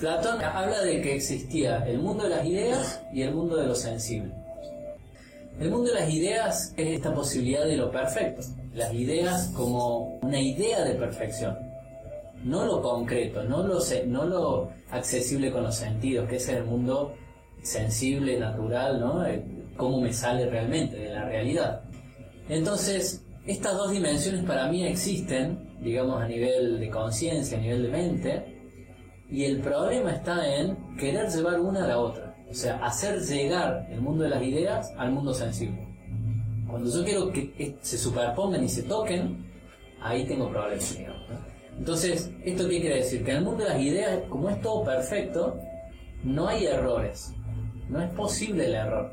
Platón habla de que existía el mundo de las ideas y el mundo de lo sensible. El mundo de las ideas es esta posibilidad de lo perfecto, las ideas como una idea de perfección, no lo concreto, no lo, no lo accesible con los sentidos, que es el mundo sensible, natural, ¿no? cómo me sale realmente de la realidad. Entonces, estas dos dimensiones para mí existen, digamos, a nivel de conciencia, a nivel de mente, y el problema está en querer llevar una a la otra. O sea, hacer llegar el mundo de las ideas al mundo sensible. Cuando yo quiero que se superpongan y se toquen, ahí tengo problemas. Entonces, ¿esto qué quiere decir? Que en el mundo de las ideas, como es todo perfecto, no hay errores. No es posible el error.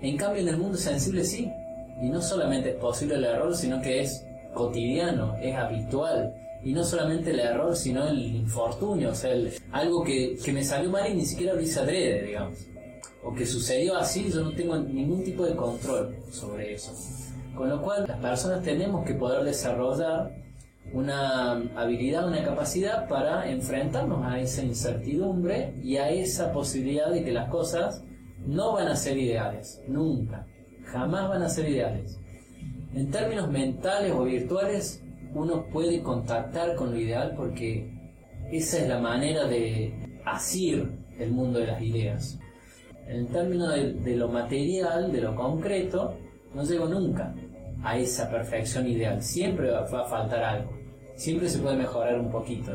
En cambio, en el mundo sensible sí. Y no solamente es posible el error, sino que es cotidiano, es habitual, y no solamente el error, sino el infortunio, o sea, algo que, que, me salió mal y ni siquiera lo hice adrede, digamos. O que sucedió así, yo no tengo ningún tipo de control sobre eso. Con lo cual, las personas tenemos que poder desarrollar una habilidad, una capacidad para enfrentarnos a esa incertidumbre y a esa posibilidad de que las cosas no van a ser ideales, nunca, jamás van a ser ideales. En términos mentales o virtuales, uno puede contactar con lo ideal porque esa es la manera de asir el mundo de las ideas. En términos de, lo material, de lo concreto, no llego nunca a esa perfección ideal. Siempre va, a faltar algo. Siempre se puede mejorar un poquito,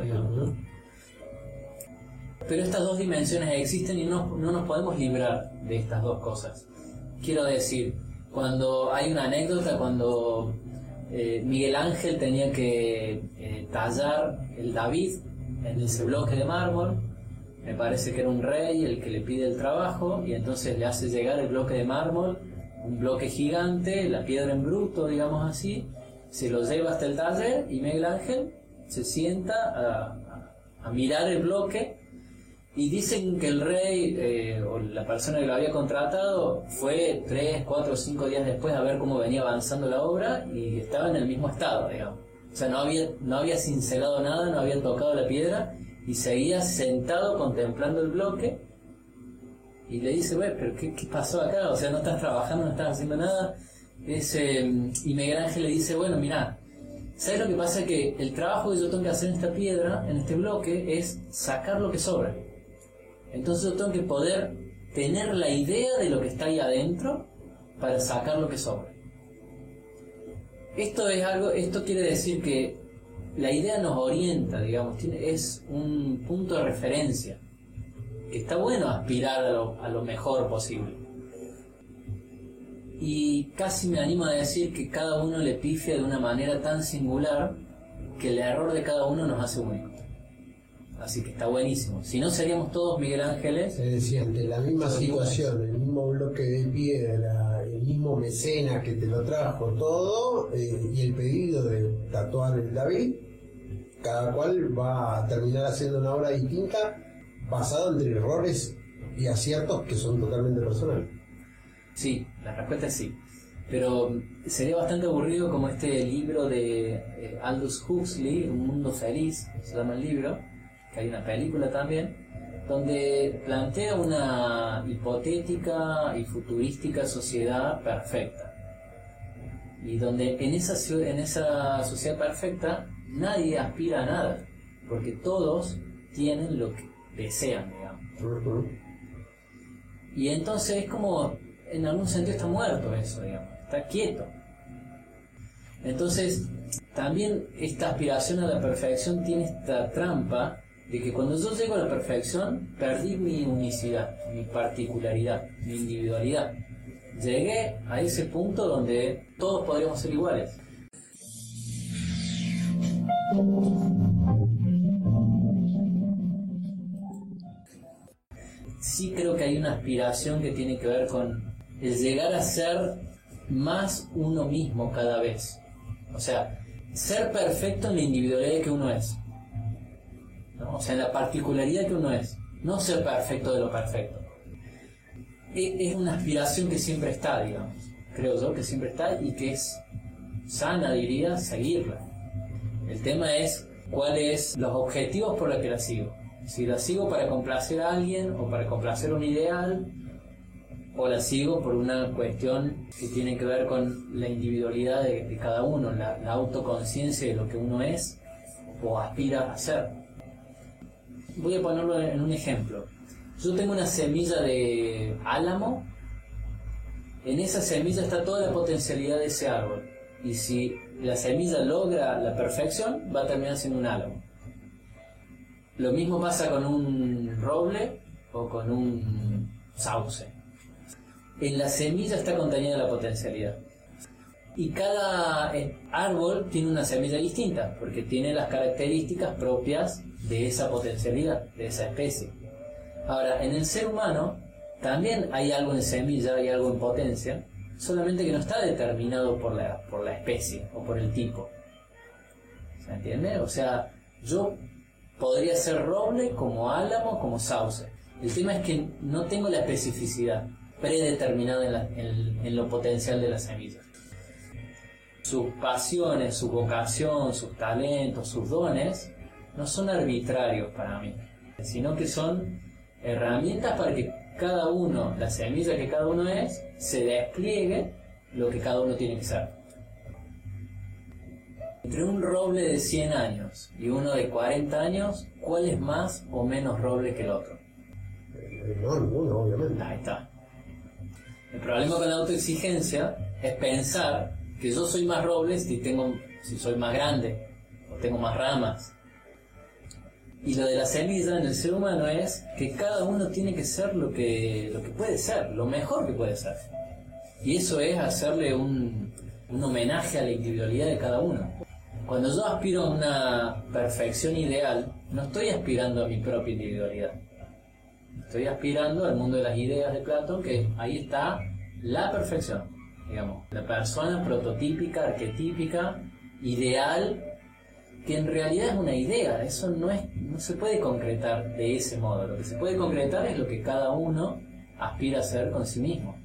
Pero estas dos dimensiones existen y no, no nos podemos librar de estas dos cosas. Quiero decir, cuando hay una anécdota, cuando eh, Miguel Ángel tenía que eh, tallar el David en ese bloque de mármol. Me parece que era un rey el que le pide el trabajo y entonces le hace llegar el bloque de mármol, un bloque gigante, la piedra en bruto, digamos así, se lo lleva hasta el taller y Miguel Ángel se sienta a mirar el bloque y dicen que el rey eh, o la persona que lo había contratado fue tres, cuatro o cinco días después a ver cómo venía avanzando la obra y estaba en el mismo estado, digamos. O sea, no había, no había cincelado nada, no había tocado la piedra y seguía sentado contemplando el bloque y le dice, güey, pero qué, pasó acá? O sea, no estás trabajando, no estás haciendo nada. Ese, y Miguel Ángel le dice, bueno, mira, ¿sabes lo que pasa? Que el trabajo que yo tengo que hacer en esta piedra, en este bloque, es sacar lo que sobra. Entonces yo tengo que poder tener la idea de lo que está ahí adentro para sacar lo que sobra. Esto es algo, esto quiere decir que la idea nos orienta, digamos, es un punto de referencia, que está bueno aspirar a lo, mejor posible. Y casi me animo a decir que cada uno le pifia de una manera tan singular que el error de cada uno nos hace únicos. Así que está buenísimo. Si no, seríamos todos Miguel Ángeles. Se decía, ante la misma situación, el mismo bloque de piedra, el mismo mecena que te lo trajo todo, eh, y el pedido de tatuar el David, cada cual va a terminar haciendo una obra distinta basada entre errores y aciertos que son totalmente personales. Sí, la respuesta es sí. Pero sería bastante aburrido como este libro de eh, Aldous Huxley, Un Mundo Feliz, se llama el libro, que hay una película también, donde plantea una hipotética y futurística sociedad perfecta. Y donde en esa, en esa sociedad perfecta nadie aspira a nada, porque todos tienen lo que desean, digamos. Y entonces es como, en algún sentido está muerto eso, digamos, está quieto. Entonces, también esta aspiración a la perfección tiene esta trampa de que cuando yo llego a la perfección, perdí mi unicidad, mi particularidad, mi individualidad. Llegué a ese punto donde todos podríamos ser iguales. Sí creo que hay una aspiración que tiene que ver con el llegar a ser más uno mismo cada vez. O sea, ser perfecto en la individualidad que uno es o sea, la particularidad que uno es, no ser perfecto de lo perfecto. E, es una aspiración que siempre está, digamos, creo yo, que siempre está y que es sana, diría, seguirla. El tema es cuáles los objetivos por los que la sigo. Si la sigo para complacer a alguien o para complacer un ideal, o la sigo por una cuestión que tiene que ver con la individualidad de, cada uno, la, la autoconciencia de lo que uno es o aspira a ser. Voy a ponerlo en un ejemplo. Yo tengo una semilla de álamo, en esa semilla está toda la potencialidad de ese árbol. Y si la semilla logra la perfección, va a terminar siendo un álamo. Lo mismo pasa con un roble o con un sauce. En la semilla está contenida la potencialidad. Y cada eh, árbol tiene una semilla distinta, porque tiene las características propias de esa potencialidad, de esa especie. Ahora, en el ser humano también hay algo en semilla, hay algo en potencia, solamente que no está determinado por la, por la especie o por el tipo. ¿Se entiende? O sea, yo podría ser roble como álamo, como sauce. El tema es que no tengo la especificidad predeterminada en, lo potencial de las semillas. Sus pasiones, su vocación, sus talentos, sus dones, no son arbitrarios para mí, sino que son herramientas para que cada uno, la semilla que cada uno es, se despliegue lo que cada uno tiene que ser. Entre un roble de 100 años y uno de 40 años, ¿cuál es más o menos roble que el otro? No, ninguno, obviamente. Ahí está. El problema con la autoexigencia es pensar que yo soy más roble si, tengo, si soy más grande o tengo más ramas y lo de la semilla en el ser humano es que cada uno tiene que ser lo que, lo que puede ser, lo mejor que puede ser. Y eso es hacerle un, un homenaje a la individualidad de cada uno. Cuando yo aspiro a una perfección ideal, no estoy aspirando a mi propia individualidad. Estoy aspirando al mundo de las ideas de Platón, que ahí está la perfección, digamos, la persona prototípica, arquetípica, ideal que en realidad es una idea, eso no, es, no se puede concretar de ese modo, lo que se puede concretar es lo que cada uno aspira a ser con sí mismo.